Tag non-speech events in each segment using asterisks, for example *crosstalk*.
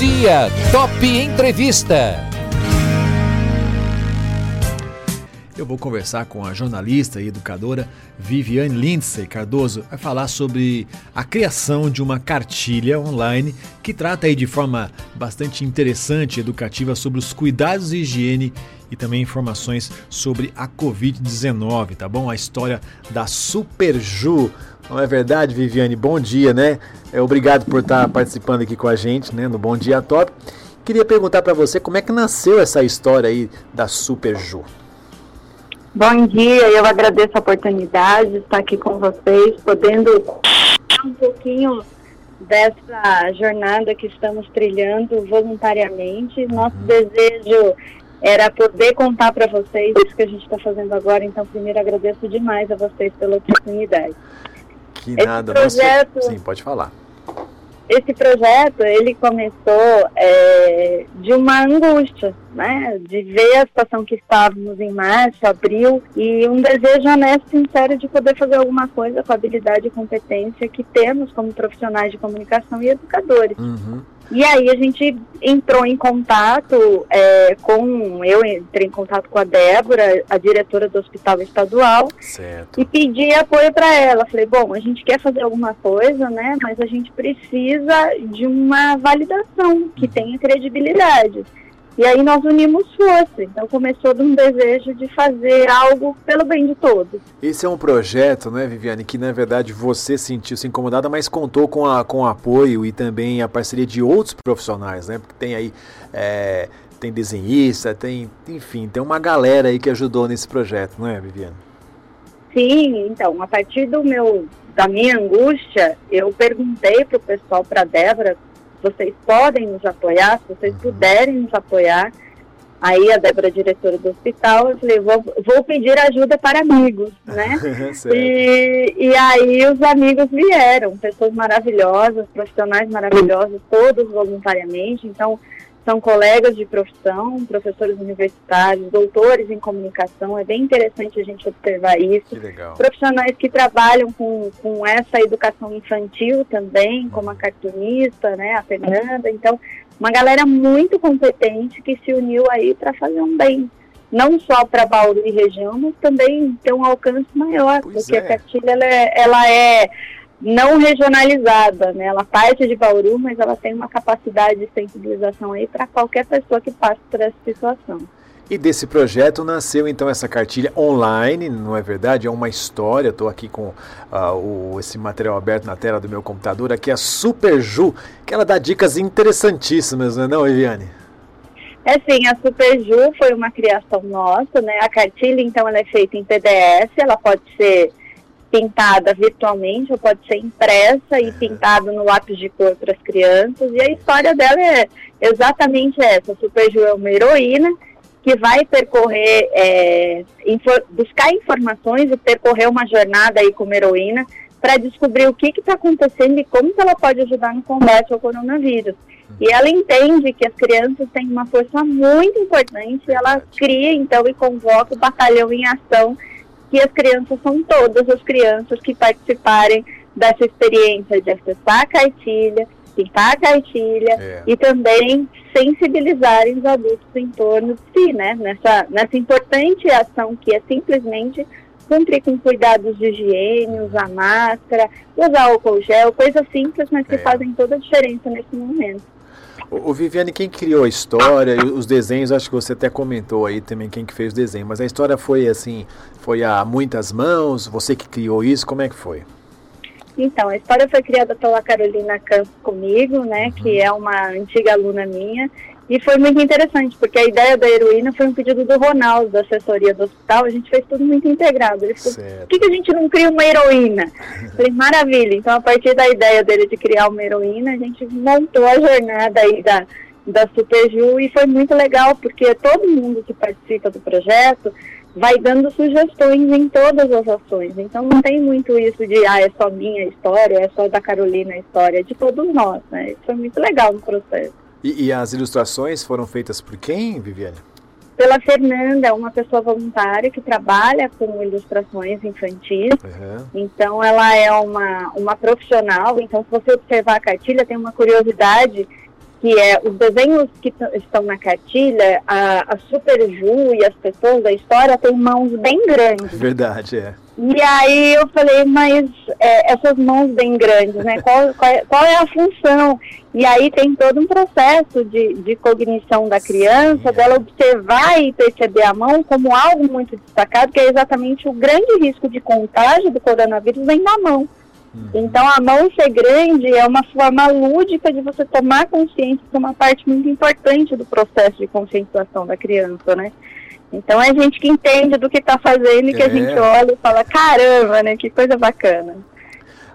dia, Top Entrevista. Eu vou conversar com a jornalista e educadora Viviane Lindsay Cardoso. Vai falar sobre a criação de uma cartilha online que trata aí de forma bastante interessante e educativa sobre os cuidados de higiene e também informações sobre a Covid-19, tá bom? A história da Superju. Não é verdade, Viviane? Bom dia, né? É, obrigado por estar participando aqui com a gente, né? No Bom Dia Top. Queria perguntar para você como é que nasceu essa história aí da Superju. Bom dia, eu agradeço a oportunidade de estar aqui com vocês, podendo um pouquinho dessa jornada que estamos trilhando voluntariamente. Nosso uhum. desejo era poder contar para vocês isso que a gente está fazendo agora, então primeiro agradeço demais a vocês pela oportunidade. Que Esse nada, projeto... Nossa... Sim, pode falar esse projeto ele começou é, de uma angústia, né, de ver a situação que estávamos em março, abril e um desejo honesto e sincero de poder fazer alguma coisa com a habilidade e competência que temos como profissionais de comunicação e educadores. Uhum. E aí a gente entrou em contato é, com, eu entrei em contato com a Débora, a diretora do Hospital Estadual, certo. e pedi apoio para ela. Falei, bom, a gente quer fazer alguma coisa, né? Mas a gente precisa de uma validação que uhum. tenha credibilidade. E aí nós unimos força. Então começou de um desejo de fazer algo pelo bem de todos. Esse é um projeto, né, Viviane, que na verdade você sentiu-se incomodada, mas contou com, a, com o apoio e também a parceria de outros profissionais, né? Porque tem aí. É, tem desenhista, tem, enfim, tem uma galera aí que ajudou nesse projeto, não é, Viviane? Sim, então, a partir do meu da minha angústia, eu perguntei para o pessoal, para a Débora, vocês podem nos apoiar, se vocês uhum. puderem nos apoiar. Aí a Débora, diretora do hospital, eu falei, vou, vou pedir ajuda para amigos, né? *laughs* e, e aí os amigos vieram, pessoas maravilhosas, profissionais maravilhosos, todos voluntariamente. Então, são colegas de profissão, professores universitários, doutores em comunicação. É bem interessante a gente observar isso. Profissionais que trabalham com, com essa educação infantil também, como a cartunista, né, a Fernanda. Então, uma galera muito competente que se uniu aí para fazer um bem. Não só para Bauru e região, mas também ter um alcance maior, pois porque é. a cartilha ela é, ela é não regionalizada, né? Ela parte de Bauru, mas ela tem uma capacidade de sensibilização aí para qualquer pessoa que passe por essa situação. E desse projeto nasceu então essa cartilha online, não é verdade? É uma história. Estou aqui com uh, o, esse material aberto na tela do meu computador. Aqui é a Super Ju, que ela dá dicas interessantíssimas, não é, não, Eviane? É sim, a Super Ju foi uma criação nossa, né? A cartilha, então, ela é feita em PDF, ela pode ser pintada virtualmente ou pode ser impressa e pintada no lápis de cor para as crianças. E a história dela é exatamente essa. A Super Ju é uma heroína que vai percorrer, é, buscar informações e percorrer uma jornada aí como heroína para descobrir o que está acontecendo e como ela pode ajudar no combate ao coronavírus. E ela entende que as crianças têm uma força muito importante e ela cria, então, e convoca o batalhão em ação que as crianças são todas as crianças que participarem dessa experiência de acessar a cartilha, pintar a cartilha é. e também sensibilizarem os adultos em torno de si, né? Nessa, nessa importante ação que é simplesmente cumprir com cuidados de higiene, usar máscara, usar álcool gel, coisas simples, mas que é. fazem toda a diferença nesse momento. O, Viviane, quem criou a história os desenhos, acho que você até comentou aí também quem que fez o desenho, mas a história foi assim, foi a muitas mãos, você que criou isso, como é que foi? Então, a história foi criada pela Carolina Campos comigo, né, uhum. que é uma antiga aluna minha, e foi muito interessante, porque a ideia da heroína foi um pedido do Ronaldo, da assessoria do hospital. A gente fez tudo muito integrado. Ele falou, por que, que a gente não cria uma heroína? falei, maravilha. Então, a partir da ideia dele de criar uma heroína, a gente montou a jornada aí da, da Superju e foi muito legal, porque todo mundo que participa do projeto vai dando sugestões em todas as ações. Então não tem muito isso de ah, é só minha história, é só da Carolina a história, é de todos nós, né? Isso foi muito legal no processo. E, e, as ilustrações foram feitas por quem, Viviane? Pela Fernanda, uma pessoa voluntária que trabalha com ilustrações infantis. Uhum. Então, ela é uma, uma profissional. Então, se você observar a cartilha, tem uma curiosidade que é os desenhos que estão na cartilha, a, a Super Ju e as pessoas da história têm mãos bem grandes. Verdade, é. E aí eu falei, mas é, essas mãos bem grandes, né? Qual, qual, é, qual, é a função? E aí tem todo um processo de, de cognição da criança, dela observar e perceber a mão como algo muito destacado, que é exatamente o grande risco de contágio do coronavírus vem da mão. Uhum. Então, a mão ser grande é uma forma lúdica de você tomar consciência de uma parte muito importante do processo de conscientização da criança, né? Então, é a gente que entende do que está fazendo e que é. a gente olha e fala, caramba, né? Que coisa bacana.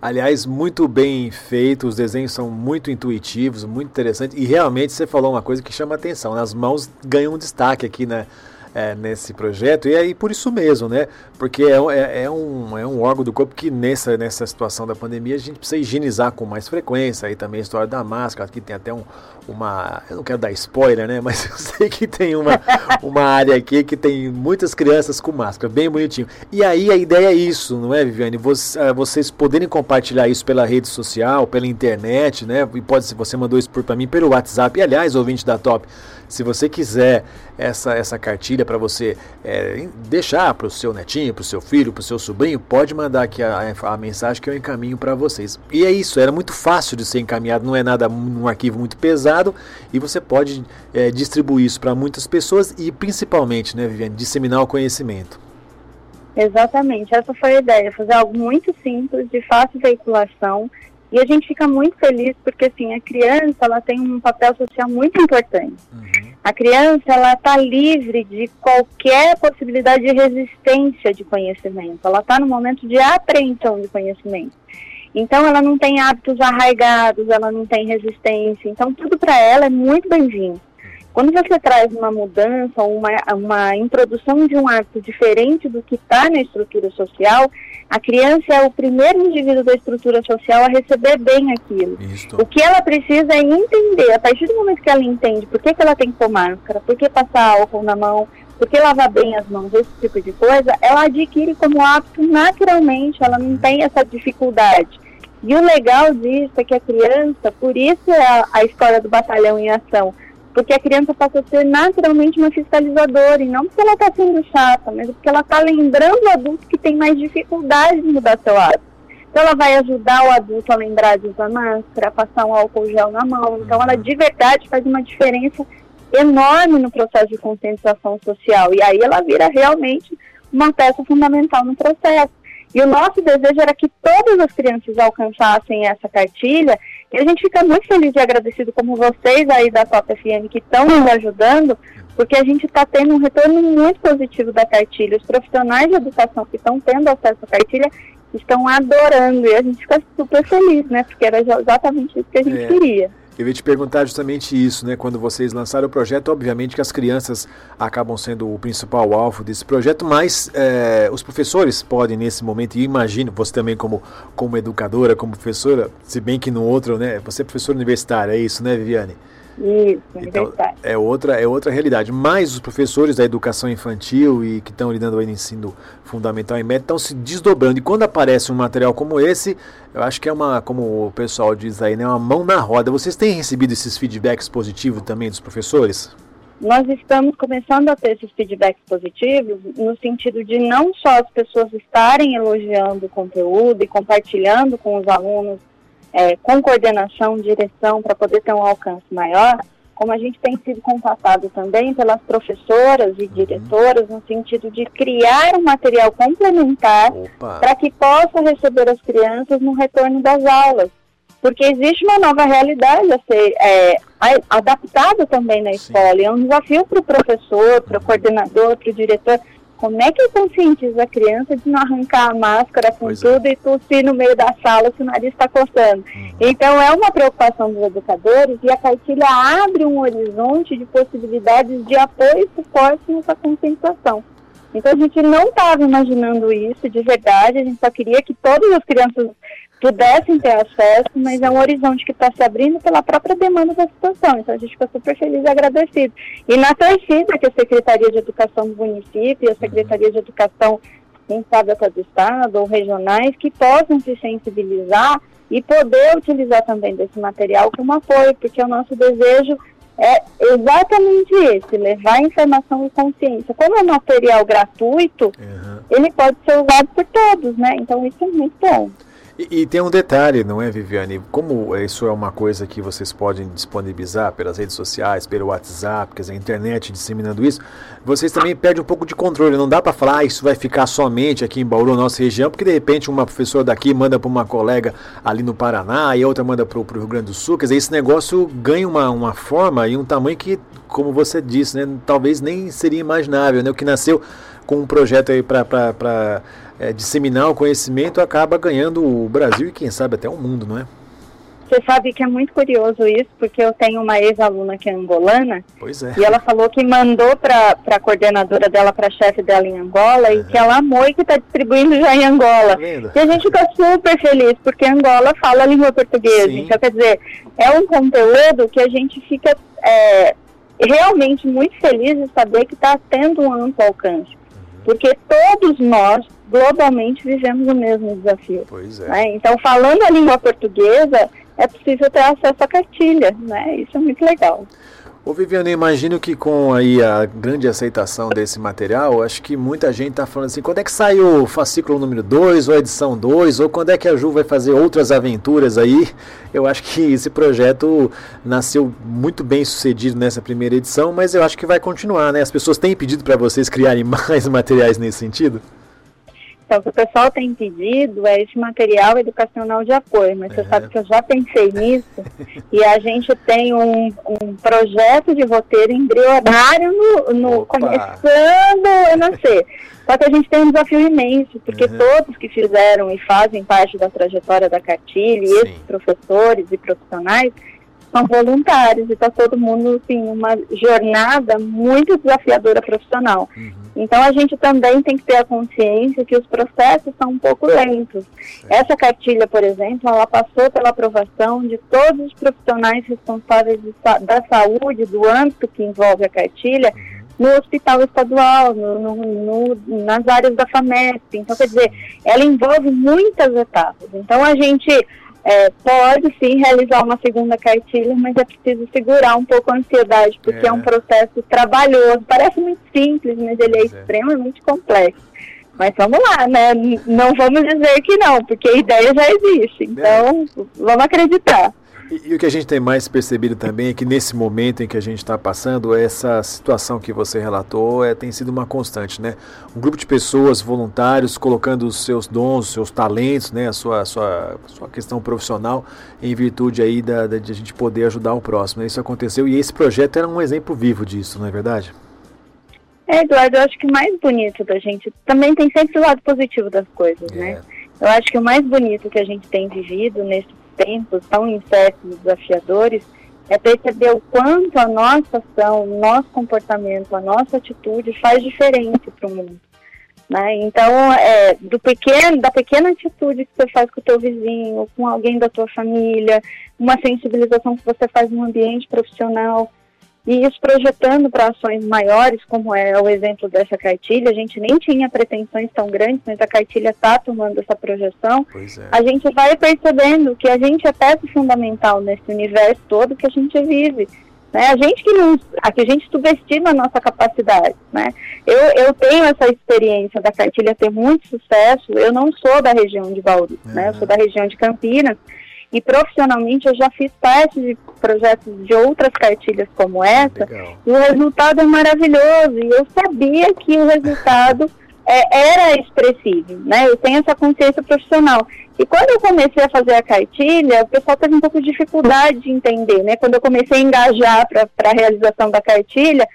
Aliás, muito bem feito, os desenhos são muito intuitivos, muito interessantes. E realmente você falou uma coisa que chama atenção. Né? As mãos ganham um destaque aqui, né? É, nesse projeto, e aí por isso mesmo, né? Porque é, é, é, um, é um órgão do corpo que nessa, nessa situação da pandemia a gente precisa higienizar com mais frequência, aí também a história da máscara, aqui tem até um, uma, eu não quero dar spoiler, né? *laughs* Mas eu sei que tem uma, uma área aqui que tem muitas crianças com máscara, bem bonitinho. E aí a ideia é isso, não é, Viviane? É, vocês poderem compartilhar isso pela rede social, pela internet, né? E pode ser, você mandou isso para mim pelo WhatsApp. E aliás, ouvinte da Top, se você quiser essa, essa cartilha para você é, deixar para o seu netinho, para o seu filho, para o seu sobrinho, pode mandar aqui a, a mensagem que eu encaminho para vocês. E é isso, era muito fácil de ser encaminhado, não é nada um arquivo muito pesado e você pode é, distribuir isso para muitas pessoas e principalmente, né, Viviane, disseminar o conhecimento. Exatamente, essa foi a ideia, fazer algo muito simples, de fácil veiculação, e a gente fica muito feliz porque assim a criança ela tem um papel social muito importante. Uhum. A criança ela está livre de qualquer possibilidade de resistência de conhecimento. Ela está no momento de apreensão de conhecimento. Então ela não tem hábitos arraigados, ela não tem resistência. Então tudo para ela é muito bem-vindo. Quando você traz uma mudança, uma, uma introdução de um hábito diferente do que está na estrutura social, a criança é o primeiro indivíduo da estrutura social a receber bem aquilo. O que ela precisa é entender, a partir do momento que ela entende por que, que ela tem que pôr máscara, por que passar álcool na mão, por que lavar bem as mãos, esse tipo de coisa, ela adquire como hábito naturalmente, ela não tem essa dificuldade. E o legal disso é que a criança, por isso é a, a história do batalhão em ação, porque a criança passa a ser naturalmente uma fiscalizadora, e não porque ela está sendo chata, mas porque ela está lembrando o adulto que tem mais dificuldade de mudar seu hábito. Então ela vai ajudar o adulto a lembrar de usar máscara, passar um álcool gel na mão. Então ela de verdade faz uma diferença enorme no processo de conscientização social. E aí ela vira realmente uma peça fundamental no processo. E o nosso desejo era que todas as crianças alcançassem essa cartilha e a gente fica muito feliz e agradecido como vocês aí da Top FM que estão nos ajudando, porque a gente está tendo um retorno muito positivo da cartilha. Os profissionais de educação que estão tendo acesso à cartilha estão adorando e a gente fica super feliz, né? Porque era exatamente isso que a gente é. queria. Eu ia te perguntar justamente isso, né? Quando vocês lançaram o projeto, obviamente que as crianças acabam sendo o principal alvo desse projeto, mas é, os professores podem nesse momento, e imagino, você também como, como educadora, como professora, se bem que no outro, né? Você é professora universitária, é isso, né, Viviane? Isso, então, é outra é outra realidade. Mas os professores da educação infantil e que estão lidando aí no ensino fundamental e médio estão se desdobrando. E quando aparece um material como esse, eu acho que é uma, como o pessoal diz aí, né, uma mão na roda. Vocês têm recebido esses feedbacks positivos também dos professores? Nós estamos começando a ter esses feedbacks positivos no sentido de não só as pessoas estarem elogiando o conteúdo e compartilhando com os alunos é, com coordenação, direção, para poder ter um alcance maior, como a gente tem sido contatado também pelas professoras e uhum. diretoras, no sentido de criar um material complementar para que possa receber as crianças no retorno das aulas. Porque existe uma nova realidade a ser é, adaptada também na escola, Sim. e é um desafio para o professor, para o uhum. coordenador, para o diretor, como é que eu conscientizo a criança de não arrancar a máscara com pois é. tudo é. e tossir no meio da sala se o nariz está coçando? Uhum. Então, é uma preocupação dos educadores e a cartilha abre um horizonte de possibilidades de apoio e suporte nessa conscientização. Então, a gente não estava imaginando isso de verdade, a gente só queria que todas as crianças pudessem ter acesso, mas é um horizonte que está se abrindo pela própria demanda da situação. Então a gente fica super feliz e agradecido. E na torcida que a Secretaria de Educação do município e a Secretaria de Educação quem sabe até do Estado ou regionais, que possam se sensibilizar e poder utilizar também desse material como apoio, porque o nosso desejo é exatamente esse, levar informação e consciência. Como é material gratuito, uhum. ele pode ser usado por todos, né? Então isso é muito bom. E, e, tem um detalhe, não é, Viviane? Como isso é uma coisa que vocês podem disponibilizar pelas redes sociais, pelo WhatsApp, quer dizer, a internet disseminando isso, vocês também perdem um pouco de controle. Não dá para falar, ah, isso vai ficar somente aqui em Bauru, nossa região, porque de repente uma professora daqui manda para uma colega ali no Paraná e outra manda para o Rio Grande do Sul. Quer dizer, esse negócio ganha uma, uma forma e um tamanho que, como você disse, né, talvez nem seria imaginável. Né? O que nasceu com um projeto aí para é, disseminar o conhecimento, acaba ganhando o Brasil e quem sabe até o mundo, não é? Você sabe que é muito curioso isso, porque eu tenho uma ex-aluna que é angolana. Pois é. E ela falou que mandou para a coordenadora dela, para a chefe dela em Angola, uhum. e que ela amou e que está distribuindo já em Angola. Tá e a gente fica super feliz, porque Angola fala a língua portuguesa. Sim. Então, quer dizer, é um conteúdo que a gente fica é, realmente muito feliz de saber que está tendo um amplo alcance. Uhum. Porque todos nós globalmente vivemos o mesmo desafio. Pois é. Né? Então, falando a língua portuguesa, é possível ter acesso à cartilha, né? Isso é muito legal. Ô Viviane, imagino que com aí a grande aceitação desse material, acho que muita gente está falando assim, quando é que sai o fascículo número 2, ou a edição 2, ou quando é que a Ju vai fazer outras aventuras aí? Eu acho que esse projeto nasceu muito bem sucedido nessa primeira edição, mas eu acho que vai continuar, né? As pessoas têm pedido para vocês criarem *laughs* mais materiais nesse sentido? O que o pessoal tem pedido é esse material educacional de apoio, mas é. você sabe que eu já pensei nisso e a gente tem um, um projeto de roteiro embrionário no, no começando, não sei. Só que a gente tem um desafio imenso, porque uhum. todos que fizeram e fazem parte da trajetória da cartilha, e esses professores e profissionais, são voluntários e está todo mundo assim uma jornada muito desafiadora profissional. Uhum. Então a gente também tem que ter a consciência que os processos são um pouco lentos. Essa cartilha, por exemplo, ela passou pela aprovação de todos os profissionais responsáveis da saúde do âmbito que envolve a cartilha. Uhum. No hospital estadual, no, no, no, nas áreas da FAMESP. Então, quer dizer, ela envolve muitas etapas. Então, a gente é, pode sim realizar uma segunda cartilha, mas é preciso segurar um pouco a ansiedade, porque é, é um processo trabalhoso. Parece muito simples, mas ele é, é extremamente complexo. Mas vamos lá, né? Não vamos dizer que não, porque a ideia já existe. Então, é. vamos acreditar. E, e, o que a gente tem mais percebido também é que nesse momento em que a gente está passando, essa situação que você relatou é, tem sido uma constante, né? Um grupo de pessoas, voluntários, colocando os seus dons, os seus talentos, né? A sua, sua, sua questão profissional em virtude aí da, da, de a gente poder ajudar o próximo. Né? Isso aconteceu e esse projeto era um exemplo vivo disso, não é verdade? É, Eduardo, eu acho que o mais bonito da gente também tem sempre o lado positivo das coisas, né? é. né? Eu acho que o mais bonito que a gente tem vivido nesse tempos tão incertos e desafiadores, é perceber o quanto a nossa ação, o nosso comportamento, a nossa atitude faz diferença para o mundo. Né? Então, é, do pequeno, da pequena atitude que você faz com o teu vizinho, com alguém da tua família, uma sensibilização que você faz no ambiente profissional, e isso projetando para ações maiores, como é o exemplo dessa cartilha, a gente nem tinha pretensões tão grandes, mas a cartilha está tomando essa projeção. É. A gente vai percebendo que a gente é peça fundamental nesse universo todo que a gente vive. Né? A gente que não, a que a gente subestima a nossa capacidade, né? Eu, eu tenho essa experiência da cartilha ter muito sucesso. Eu não sou da região de Bauru, né? Eu sou da região de Campinas. E profissionalmente eu já fiz parte de projetos de outras cartilhas como essa, Legal. e o resultado é maravilhoso. E eu sabia que o resultado *laughs* é, era expressivo, né? Eu tenho essa consciência profissional. E quando eu comecei a fazer a cartilha, o pessoal teve um pouco de dificuldade de entender, né? Quando eu comecei a engajar para a realização da cartilha,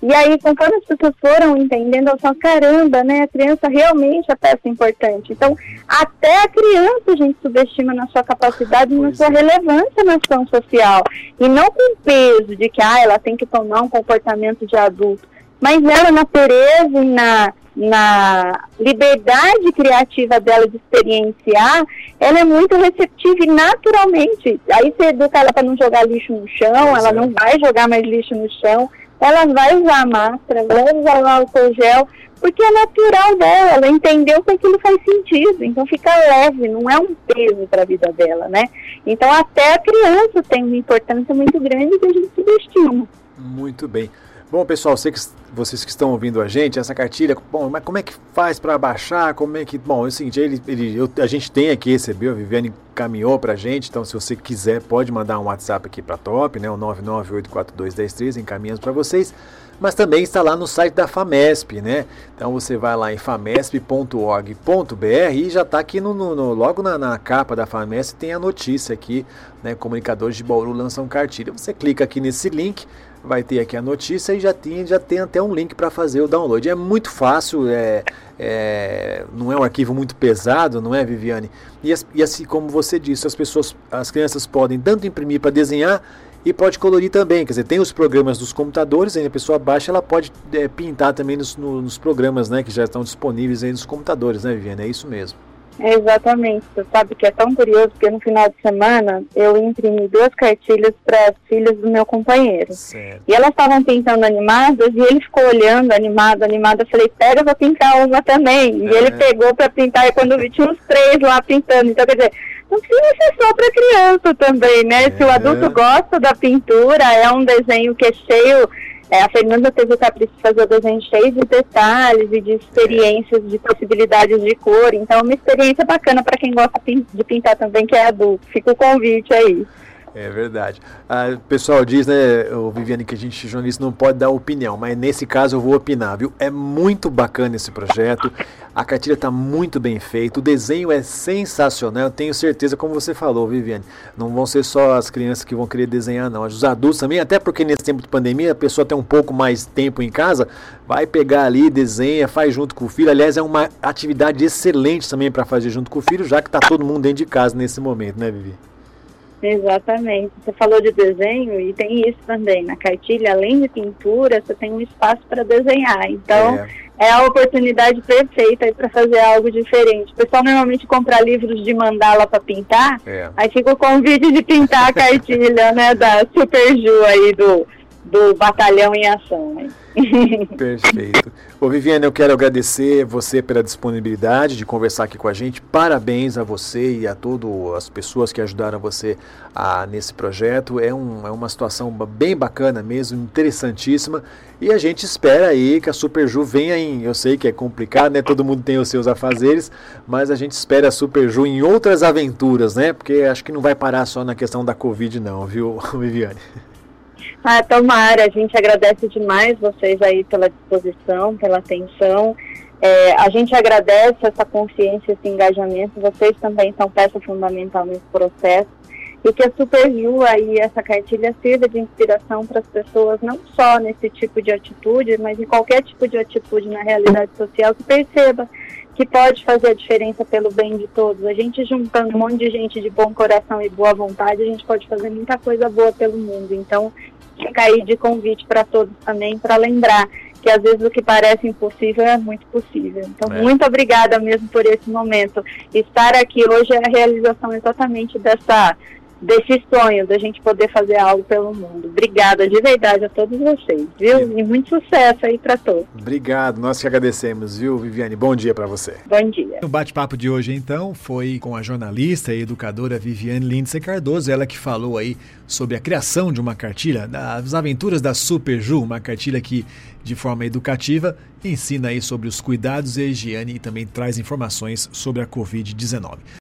e aí, conforme as pessoas foram entendendo, elas falam, caramba, né, a criança realmente é peça importante. Então, até a criança a gente subestima na sua capacidade e na sua é. relevância na ação social. E não com peso de que, ah, ela tem que tomar um comportamento de adulto. Mas ela, na pureza e na, na liberdade criativa dela de experienciar, ela é muito receptiva e naturalmente. Aí você educa ela para não jogar lixo no chão, ela é. não vai jogar mais lixo no chão ela vai usar máscara, vai usar o álcool gel, porque é natural dela, ela entendeu que aquilo faz sentido, então fica leve, não é um peso para a vida dela, né? Então até a criança tem uma importância muito grande que a gente subestima. Muito bem. Bom, pessoal, que, vocês que estão ouvindo a gente, essa cartilha, bom, mas como é que faz para baixar? Como é que. Bom, é o seguinte, ele, ele, eu, a gente tem aqui, recebeu, a Viviane encaminhou para a gente, então se você quiser, pode mandar um WhatsApp aqui para Top, né? O 998421013, encaminhamos para vocês. Mas também está lá no site da FAMESP, né? Então você vai lá em famesp.org.br e já está aqui no, no, logo na, na, capa da FAMESP tem a notícia aqui, né? Comunicadores de Bauru lançam cartilha. Você clica aqui nesse link vai ter aqui a notícia e já tem, já tem até um link para fazer o download. É muito fácil, é, é, não é um arquivo muito pesado, não é, Viviane? E, e, assim como você disse, as pessoas, as crianças podem tanto imprimir para desenhar e pode colorir também. Quer dizer, tem os programas dos computadores, aí a pessoa baixa, ela pode é, pintar também nos, nos programas né, que já estão disponíveis aí nos computadores, né, Viviane? É isso mesmo. Exatamente. Você sabe que é tão curioso porque no final de semana eu imprimi duas cartilhas para as filhas do meu companheiro. Certo. E elas estavam pintando animadas e ele ficou olhando, animado, animado. Eu falei, pega para pintar uma também. E ele pegou para pintar e quando eu vi tinha uns três lá pintando. Então, quer dizer, não precisa ser só para criança também, né? É. Se o adulto gosta da pintura, é um desenho que é cheio é, a Fernanda teve o capricho de fazer o desenho cheio de detalhes e de experiências, de possibilidades de cor. Então, é uma experiência bacana para quem gosta de pintar também, que é adulto. Fica o convite aí. É verdade. Ah, o pessoal diz, né, o Viviane, que a gente, jornalista, não pode dar opinião, mas nesse caso eu vou opinar, viu? É muito bacana esse projeto, a cartilha está muito bem feita, o desenho é sensacional, eu tenho certeza, como você falou, Viviane, não vão ser só as crianças que vão querer desenhar, não, os adultos também, até porque nesse tempo de pandemia a pessoa tem um pouco mais tempo em casa, vai pegar ali, desenha, faz junto com o filho. Aliás, é uma atividade excelente também para fazer junto com o filho, já que está todo mundo dentro de casa nesse momento, né, Vivi? Exatamente. Você falou de desenho e tem isso também. Na cartilha, além de pintura, você tem um espaço para desenhar. Então, é. é. a oportunidade perfeita para fazer algo diferente. O pessoal normalmente compra livros de mandala para pintar, é. aí fica o convite de pintar a cartilha, né, da Super Ju aí do, do Batalhão em Ação. Né? *laughs* Perfeito. Ô Viviane, eu quero agradecer você pela disponibilidade de conversar aqui com a gente. Parabéns a você e a todas as pessoas que ajudaram você a, nesse projeto. É, um, é uma situação bem bacana mesmo, interessantíssima. E a gente espera aí que a Superju venha em. Eu sei que é complicado, né? Todo mundo tem os seus afazeres, mas a gente espera a Superju em outras aventuras, né? Porque acho que não vai parar só na questão da Covid, não, viu, *laughs* Viviane? Ah, tomara, a gente agradece demais vocês aí pela disposição, pela atenção. É, a gente agradece essa consciência, esse engajamento. Vocês também são peça fundamental nesse processo. E que a Superju aí, essa cartilha sirva de inspiração para as pessoas, não só nesse tipo de atitude, mas em qualquer tipo de atitude na realidade social, que perceba que pode fazer a diferença pelo bem de todos. A gente juntando um monte de gente de bom coração e boa vontade, a gente pode fazer muita coisa boa pelo mundo. Então, fica aí de convite para todos também, para lembrar que às vezes o que parece impossível é muito possível. Então, é. muito obrigada mesmo por esse momento. Estar aqui hoje é a realização exatamente dessa desse sonho da gente poder fazer algo pelo mundo. Obrigada de verdade a todos vocês, viu? E muito sucesso aí para todos. Obrigado, nós que agradecemos, viu, Viviane? Bom dia para você. Bom dia. O bate-papo de hoje, então, foi com a jornalista e educadora Viviane Lindsay Cardoso, ela que falou aí sobre a criação de uma cartilha, das aventuras da Super Ju, uma cartilha que, de forma educativa, ensina aí sobre os cuidados e a higiene e também traz informações sobre a Covid-19.